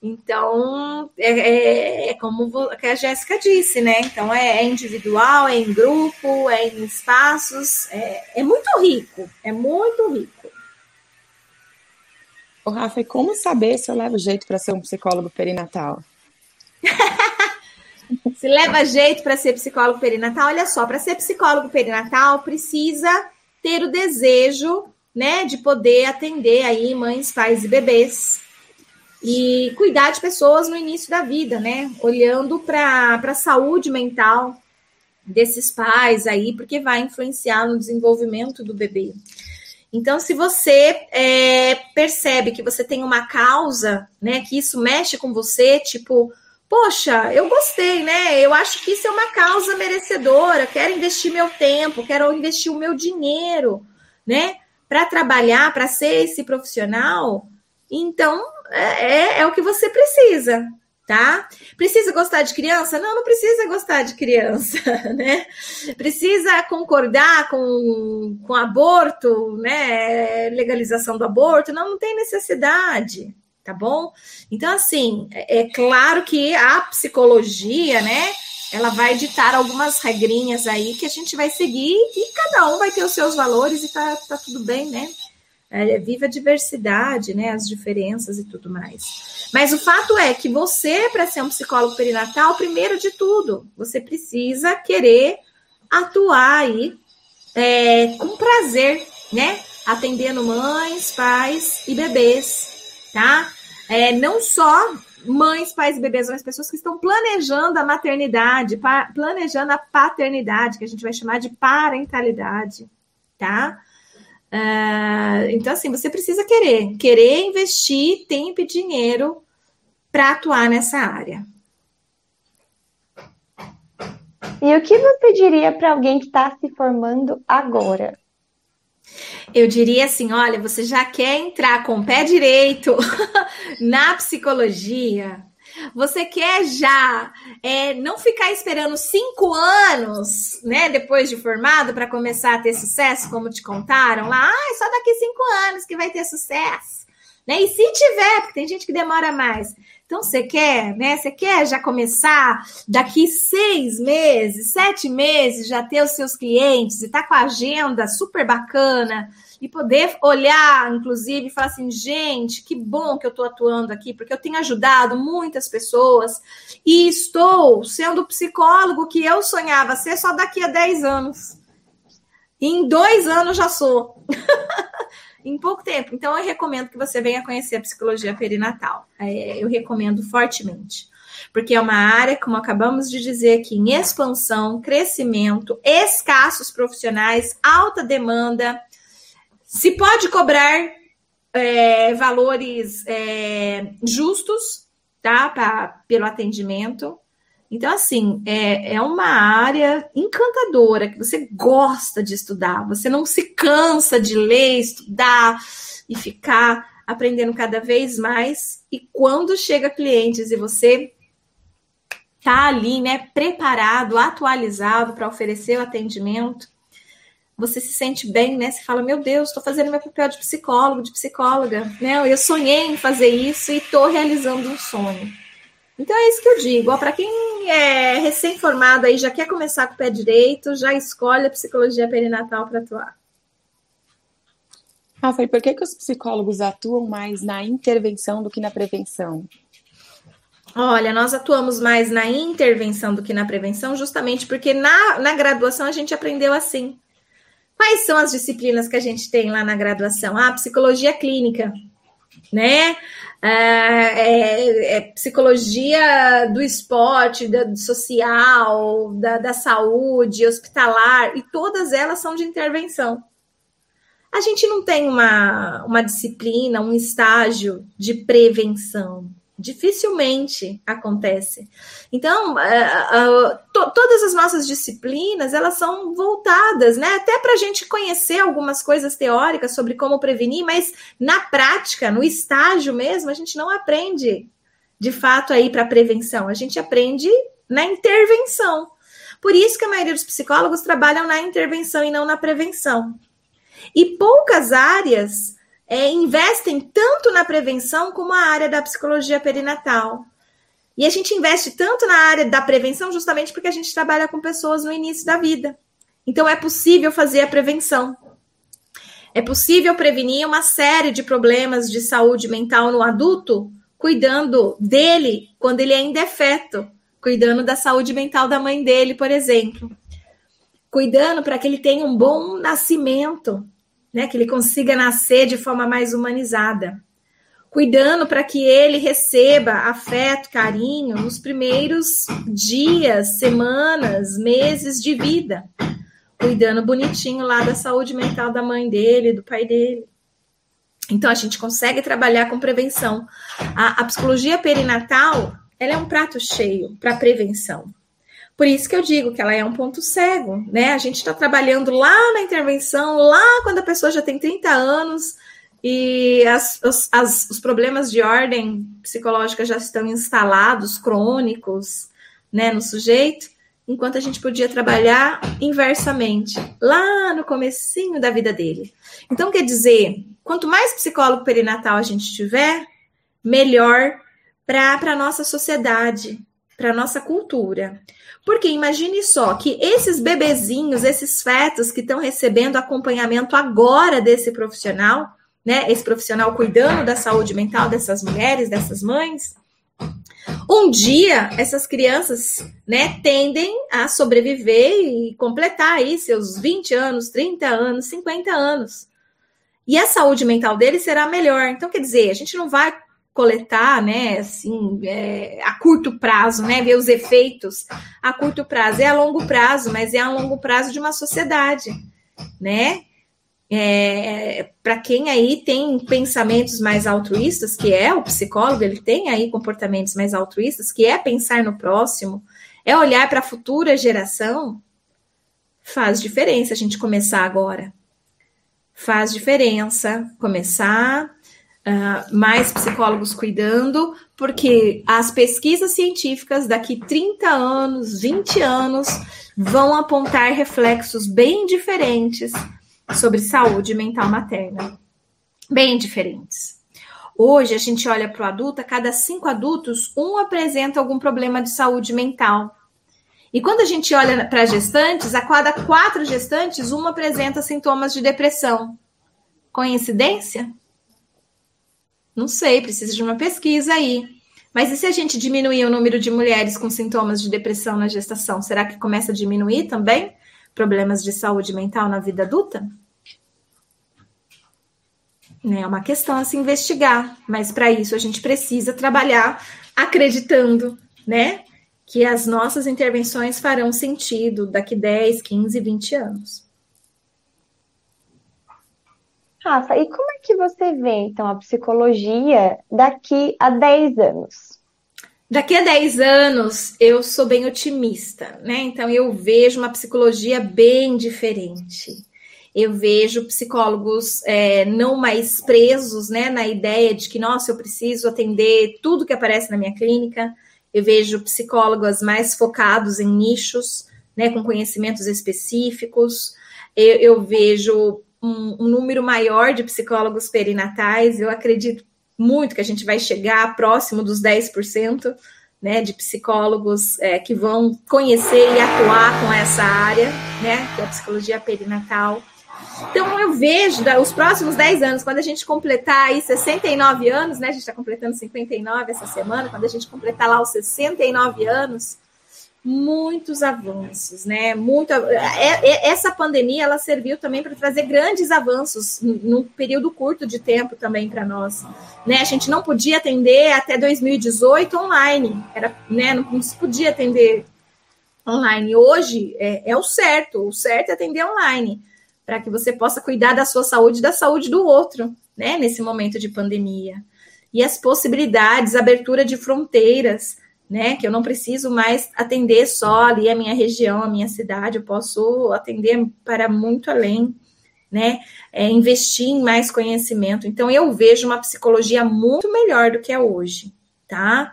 [SPEAKER 3] Então, é, é, é como a Jéssica disse, né? Então, é, é, individual, é em grupo, é em espaços, é, é muito rico, é muito rico.
[SPEAKER 1] Rafa, e como saber se eu levo jeito para ser um psicólogo perinatal? *laughs*
[SPEAKER 3] se leva jeito para ser psicólogo perinatal, olha só, para ser psicólogo perinatal precisa ter o desejo, né, de poder atender aí mães, pais e bebês e cuidar de pessoas no início da vida, né, olhando para a saúde mental desses pais aí, porque vai influenciar no desenvolvimento do bebê. Então, se você é, percebe que você tem uma causa, né, que isso mexe com você, tipo, poxa, eu gostei, né? Eu acho que isso é uma causa merecedora, quero investir meu tempo, quero investir o meu dinheiro, né, para trabalhar, para ser esse profissional. Então, é, é, é o que você precisa, tá? Precisa gostar de criança? Não, não precisa gostar de criança, *laughs* né? Precisa concordar com, com aborto, né? Legalização do aborto? Não, não tem necessidade, tá bom? Então, assim, é, é claro que a psicologia, né? Ela vai ditar algumas regrinhas aí que a gente vai seguir e cada um vai ter os seus valores e tá, tá tudo bem, né? É, viva a diversidade, né? As diferenças e tudo mais. Mas o fato é que você, para ser um psicólogo perinatal, primeiro de tudo, você precisa querer atuar aí é, com prazer, né? Atendendo mães, pais e bebês, tá? É, não só mães, pais e bebês, mas pessoas que estão planejando a maternidade, planejando a paternidade, que a gente vai chamar de parentalidade, tá? Então, assim, você precisa querer, querer investir tempo e dinheiro para atuar nessa área.
[SPEAKER 2] E o que você diria para alguém que está se formando agora?
[SPEAKER 3] Eu diria assim: olha, você já quer entrar com o pé direito *laughs* na psicologia, você quer já é, não ficar esperando cinco anos, né, depois de formado, para começar a ter sucesso, como te contaram lá? Ah, só daqui cinco anos que vai ter sucesso. Né? E se tiver, porque tem gente que demora mais. Então, você quer, né? Você quer já começar daqui seis meses, sete meses, já ter os seus clientes e tá com a agenda super bacana e poder olhar, inclusive, e falar assim, gente, que bom que eu estou atuando aqui, porque eu tenho ajudado muitas pessoas e estou sendo o psicólogo que eu sonhava ser só daqui a 10 anos. em dois anos já sou. *laughs* em pouco tempo. Então, eu recomendo que você venha conhecer a psicologia perinatal. É, eu recomendo fortemente. Porque é uma área, como acabamos de dizer aqui, em expansão, crescimento, escassos profissionais, alta demanda, se pode cobrar é, valores é, justos, tá? Pra, pelo atendimento. Então, assim, é, é uma área encantadora que você gosta de estudar, você não se cansa de ler, estudar e ficar aprendendo cada vez mais. E quando chega clientes e você tá ali, né, preparado, atualizado para oferecer o atendimento, você se sente bem, né? Você fala, meu Deus, estou fazendo meu papel de psicólogo, de psicóloga, né? Eu sonhei em fazer isso e estou realizando um sonho. Então é isso que eu digo. Para quem é recém-formado aí, já quer começar com o pé direito, já escolhe a psicologia perinatal para atuar.
[SPEAKER 1] Rafa, e por que, que os psicólogos atuam mais na intervenção do que na prevenção?
[SPEAKER 3] Olha, nós atuamos mais na intervenção do que na prevenção, justamente porque na, na graduação a gente aprendeu assim. Quais são as disciplinas que a gente tem lá na graduação? Ah, psicologia clínica, né? É, é, é psicologia do esporte, do social, da, da saúde, hospitalar, e todas elas são de intervenção. A gente não tem uma, uma disciplina, um estágio de prevenção dificilmente acontece. Então, uh, uh, to, todas as nossas disciplinas elas são voltadas, né, até para a gente conhecer algumas coisas teóricas sobre como prevenir, mas na prática, no estágio mesmo, a gente não aprende de fato aí para prevenção. A gente aprende na intervenção. Por isso que a maioria dos psicólogos trabalham na intervenção e não na prevenção. E poucas áreas é, investem tanto na prevenção como a área da psicologia perinatal. E a gente investe tanto na área da prevenção justamente porque a gente trabalha com pessoas no início da vida. Então é possível fazer a prevenção. É possível prevenir uma série de problemas de saúde mental no adulto, cuidando dele quando ele ainda é feto, cuidando da saúde mental da mãe dele, por exemplo. Cuidando para que ele tenha um bom nascimento, né, que ele consiga nascer de forma mais humanizada, cuidando para que ele receba afeto, carinho nos primeiros dias, semanas, meses de vida, cuidando bonitinho lá da saúde mental da mãe dele, do pai dele. Então a gente consegue trabalhar com prevenção. A, a psicologia perinatal ela é um prato cheio para prevenção. Por isso que eu digo que ela é um ponto cego, né? A gente está trabalhando lá na intervenção, lá quando a pessoa já tem 30 anos e as, os, as, os problemas de ordem psicológica já estão instalados, crônicos, né, no sujeito, enquanto a gente podia trabalhar inversamente, lá no comecinho da vida dele. Então, quer dizer, quanto mais psicólogo perinatal a gente tiver, melhor para a nossa sociedade, para a nossa cultura. Porque imagine só que esses bebezinhos, esses fetos que estão recebendo acompanhamento agora desse profissional, né? Esse profissional cuidando da saúde mental dessas mulheres, dessas mães. Um dia, essas crianças, né, tendem a sobreviver e completar aí seus 20 anos, 30 anos, 50 anos. E a saúde mental deles será melhor. Então, quer dizer, a gente não vai coletar, né, assim, é, a curto prazo, né, ver os efeitos a curto prazo. É a longo prazo, mas é a longo prazo de uma sociedade, né? É, para quem aí tem pensamentos mais altruístas, que é o psicólogo, ele tem aí comportamentos mais altruístas, que é pensar no próximo, é olhar para a futura geração, faz diferença a gente começar agora. Faz diferença começar uh, mais psicólogos cuidando, porque as pesquisas científicas daqui 30 anos, 20 anos, vão apontar reflexos bem diferentes sobre saúde mental materna. Bem diferentes. Hoje a gente olha para o adulto, a cada cinco adultos, um apresenta algum problema de saúde mental. E quando a gente olha para gestantes, a cada quatro gestantes, uma apresenta sintomas de depressão. Coincidência? Não sei, precisa de uma pesquisa aí. Mas e se a gente diminuir o número de mulheres com sintomas de depressão na gestação? Será que começa a diminuir também problemas de saúde mental na vida adulta? Né, é uma questão a se investigar, mas para isso a gente precisa trabalhar acreditando, né, que as nossas intervenções farão sentido daqui 10, 15, 20 anos.
[SPEAKER 2] Rafa, e como é que você vê, então, a psicologia daqui a 10 anos?
[SPEAKER 3] Daqui a 10 anos, eu sou bem otimista, né? Então, eu vejo uma psicologia bem diferente. Eu vejo psicólogos é, não mais presos, né, na ideia de que, nossa, eu preciso atender tudo que aparece na minha clínica, eu vejo psicólogos mais focados em nichos, né, com conhecimentos específicos. Eu, eu vejo um, um, número maior de psicólogos perinatais. Eu acredito muito que a gente vai chegar próximo dos 10%. Né, de psicólogos é, que vão conhecer e atuar com essa área, né, que é a psicologia perinatal. Então, eu vejo os próximos 10 anos, quando a gente completar aí 69 anos, né? A gente está completando 59 essa semana, quando a gente completar lá os 69 anos, muitos avanços, né? Muito, é, é, essa pandemia ela serviu também para trazer grandes avanços num período curto de tempo também para nós, né? A gente não podia atender até 2018 online, era, né? Não, não se podia atender online. Hoje é, é o certo, o certo é atender online para que você possa cuidar da sua saúde e da saúde do outro, né, nesse momento de pandemia. E as possibilidades, abertura de fronteiras, né, que eu não preciso mais atender só ali a minha região, a minha cidade, eu posso atender para muito além, né, é, investir em mais conhecimento. Então, eu vejo uma psicologia muito melhor do que é hoje, tá?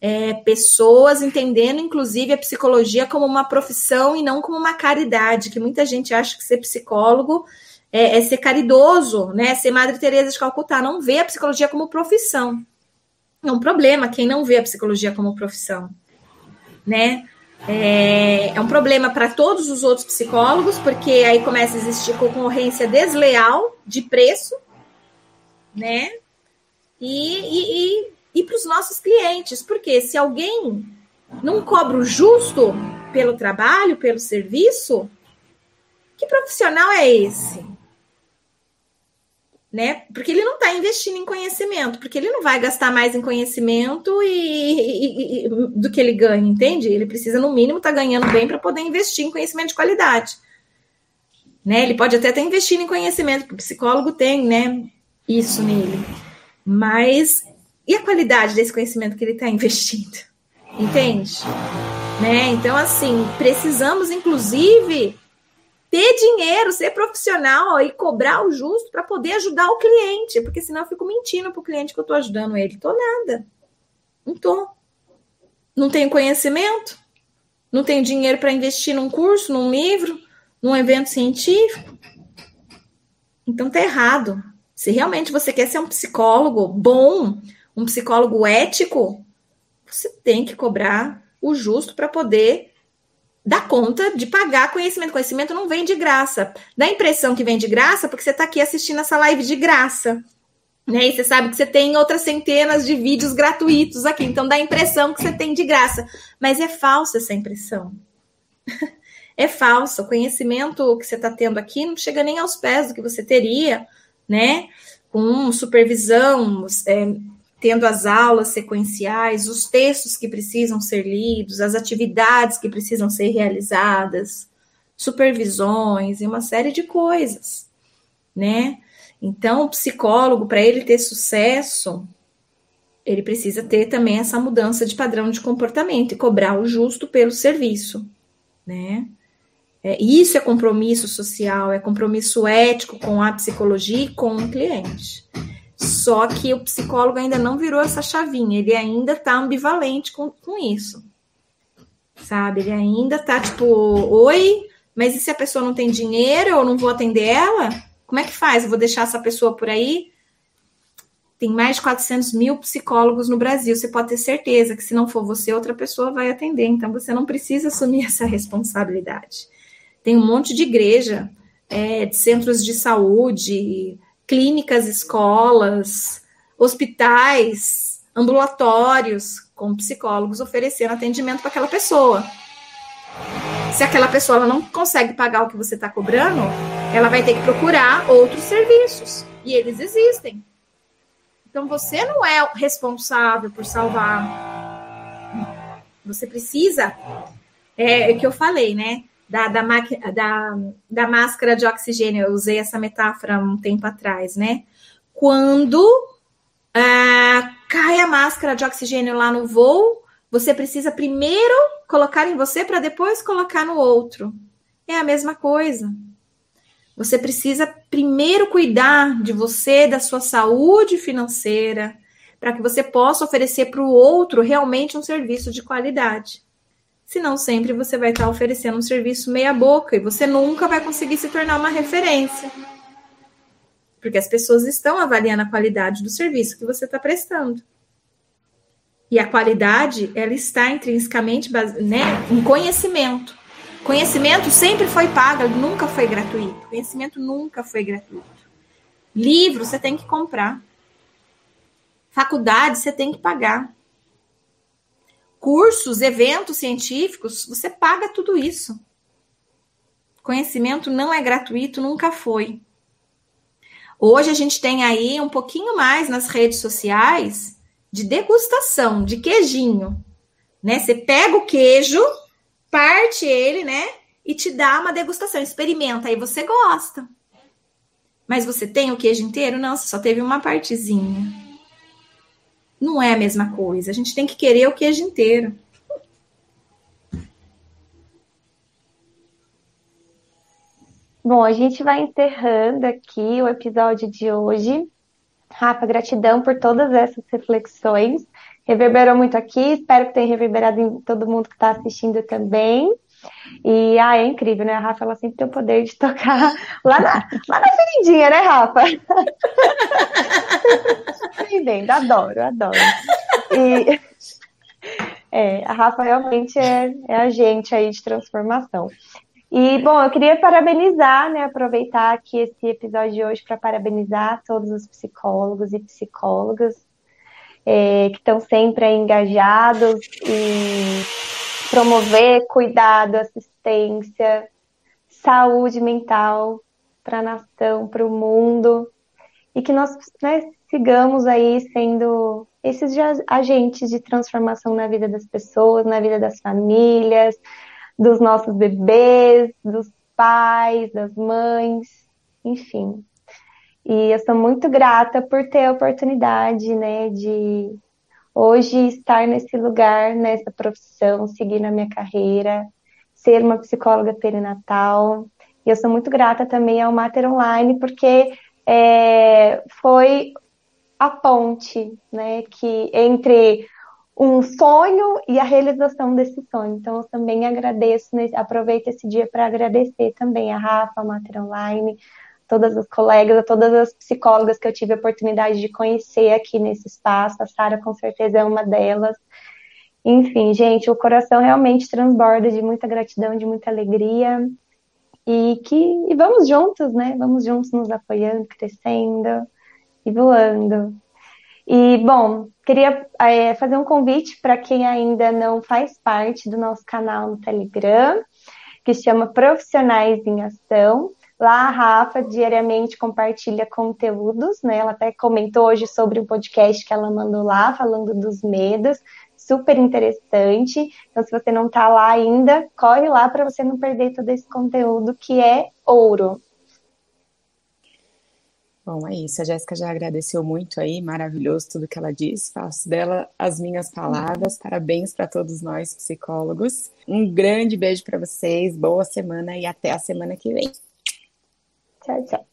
[SPEAKER 3] é, pessoas entendendo, inclusive, a psicologia como uma profissão e não como uma caridade, que muita gente acha que ser psicólogo é, é ser caridoso, né? Ser Madre Teresa de Calcutá, não vê a psicologia como profissão. É um problema quem não vê a psicologia como profissão, né? É, é um problema para todos os outros psicólogos, porque aí começa a existir concorrência desleal de preço, né? E, e, e e para os nossos clientes, porque se alguém não cobra o justo pelo trabalho, pelo serviço, que profissional é esse? Né? Porque ele não está investindo em conhecimento, porque ele não vai gastar mais em conhecimento e, e, e, do que ele ganha, entende? Ele precisa, no mínimo, estar tá ganhando bem para poder investir em conhecimento de qualidade. Né? Ele pode até estar investindo em conhecimento, porque o psicólogo tem né, isso nele. Mas e a qualidade desse conhecimento que ele está investindo? Entende? Né? Então, assim, precisamos, inclusive, ter dinheiro, ser profissional e cobrar o justo para poder ajudar o cliente, porque senão eu fico mentindo para o cliente que eu estou ajudando ele. Tô nada. Não tô. Não tenho conhecimento, não tenho dinheiro para investir num curso, num livro, num evento científico. Então tá errado. Se realmente você quer ser um psicólogo bom, um psicólogo ético, você tem que cobrar o justo para poder dar conta de pagar conhecimento. Conhecimento não vem de graça. Dá a impressão que vem de graça porque você está aqui assistindo essa live de graça. Né? E você sabe que você tem outras centenas de vídeos gratuitos aqui. Então dá a impressão que você tem de graça. Mas é falsa essa impressão. *laughs* é falsa. O conhecimento que você está tendo aqui não chega nem aos pés do que você teria, né? Com supervisão, é, tendo as aulas sequenciais, os textos que precisam ser lidos, as atividades que precisam ser realizadas, supervisões e uma série de coisas, né? Então, o psicólogo, para ele ter sucesso, ele precisa ter também essa mudança de padrão de comportamento e cobrar o justo pelo serviço, né? É, isso é compromisso social, é compromisso ético com a psicologia e com o cliente. Só que o psicólogo ainda não virou essa chavinha, ele ainda tá ambivalente com, com isso. Sabe? Ele ainda tá tipo, oi, mas e se a pessoa não tem dinheiro, eu não vou atender ela? Como é que faz? Eu vou deixar essa pessoa por aí? tem mais de 400 mil psicólogos no Brasil. Você pode ter certeza que se não for você, outra pessoa vai atender. Então, você não precisa assumir *laughs* essa responsabilidade. Tem um monte de igreja, é, de centros de saúde, clínicas, escolas, hospitais, ambulatórios com psicólogos oferecendo atendimento para aquela pessoa. Se aquela pessoa não consegue pagar o que você está cobrando, ela vai ter que procurar outros serviços. E eles existem. Então você não é responsável por salvar. Você precisa. É, é o que eu falei, né? Da, da, da, da máscara de oxigênio. Eu usei essa metáfora um tempo atrás, né? Quando ah, cai a máscara de oxigênio lá no voo, você precisa primeiro colocar em você para depois colocar no outro. É a mesma coisa. Você precisa primeiro cuidar de você, da sua saúde financeira, para que você possa oferecer para o outro realmente um serviço de qualidade. Senão, sempre você vai estar oferecendo um serviço meia-boca e você nunca vai conseguir se tornar uma referência. Porque as pessoas estão avaliando a qualidade do serviço que você está prestando. E a qualidade, ela está intrinsecamente né, em conhecimento. Conhecimento sempre foi pago, nunca foi gratuito. Conhecimento nunca foi gratuito. Livro você tem que comprar. Faculdade você tem que pagar. Cursos, eventos científicos, você paga tudo isso. Conhecimento não é gratuito, nunca foi. Hoje a gente tem aí um pouquinho mais nas redes sociais de degustação, de queijinho. Né? Você pega o queijo, parte ele, né? E te dá uma degustação, experimenta, aí você gosta. Mas você tem o queijo inteiro? Não, você só teve uma partezinha. Não é a mesma coisa. A gente tem que querer o queijo inteiro.
[SPEAKER 2] Bom, a gente vai encerrando aqui o episódio de hoje. Rafa, gratidão por todas essas reflexões reverberou muito aqui, espero que tenha reverberado em todo mundo que está assistindo também. E ah, é incrível, né? A Rafa ela sempre tem o poder de tocar *laughs* lá na, lá na feridinha, né, Rafa? *laughs* Entendo, adoro, adoro. E *laughs* é, a Rafa realmente é, é agente aí de transformação. E, bom, eu queria parabenizar, né? Aproveitar aqui esse episódio de hoje para parabenizar todos os psicólogos e psicólogas é, que estão sempre engajados em promover cuidado, assistência, saúde mental para a nação, para o mundo, e que nós né, sigamos aí sendo esses agentes de transformação na vida das pessoas, na vida das famílias, dos nossos bebês, dos pais, das mães, enfim. E eu sou muito grata por ter a oportunidade, né, de hoje estar nesse lugar, nessa profissão, seguir na minha carreira, ser uma psicóloga perinatal. E eu sou muito grata também ao Mater Online, porque é, foi a ponte, né, que entre um sonho e a realização desse sonho. Então, eu também agradeço, né, aproveito esse dia para agradecer também a Rafa, a Mater Online, todas as colegas, a todas as psicólogas que eu tive a oportunidade de conhecer aqui nesse espaço. A Sara, com certeza, é uma delas. Enfim, gente, o coração realmente transborda de muita gratidão, de muita alegria. E que e vamos juntos, né? Vamos juntos nos apoiando, crescendo e voando. E, bom, queria é, fazer um convite para quem ainda não faz parte do nosso canal no Telegram, que chama Profissionais em Ação. Lá a Rafa diariamente compartilha conteúdos, né? Ela até comentou hoje sobre um podcast que ela mandou lá, falando dos medos, super interessante. Então, se você não está lá ainda, corre lá para você não perder todo esse conteúdo que é ouro.
[SPEAKER 1] Bom, é isso. A Jéssica já agradeceu muito aí, maravilhoso tudo que ela disse. Faço dela as minhas palavras. Parabéns para todos nós psicólogos. Um grande beijo para vocês, boa semana e até a semana que vem.
[SPEAKER 2] 再见。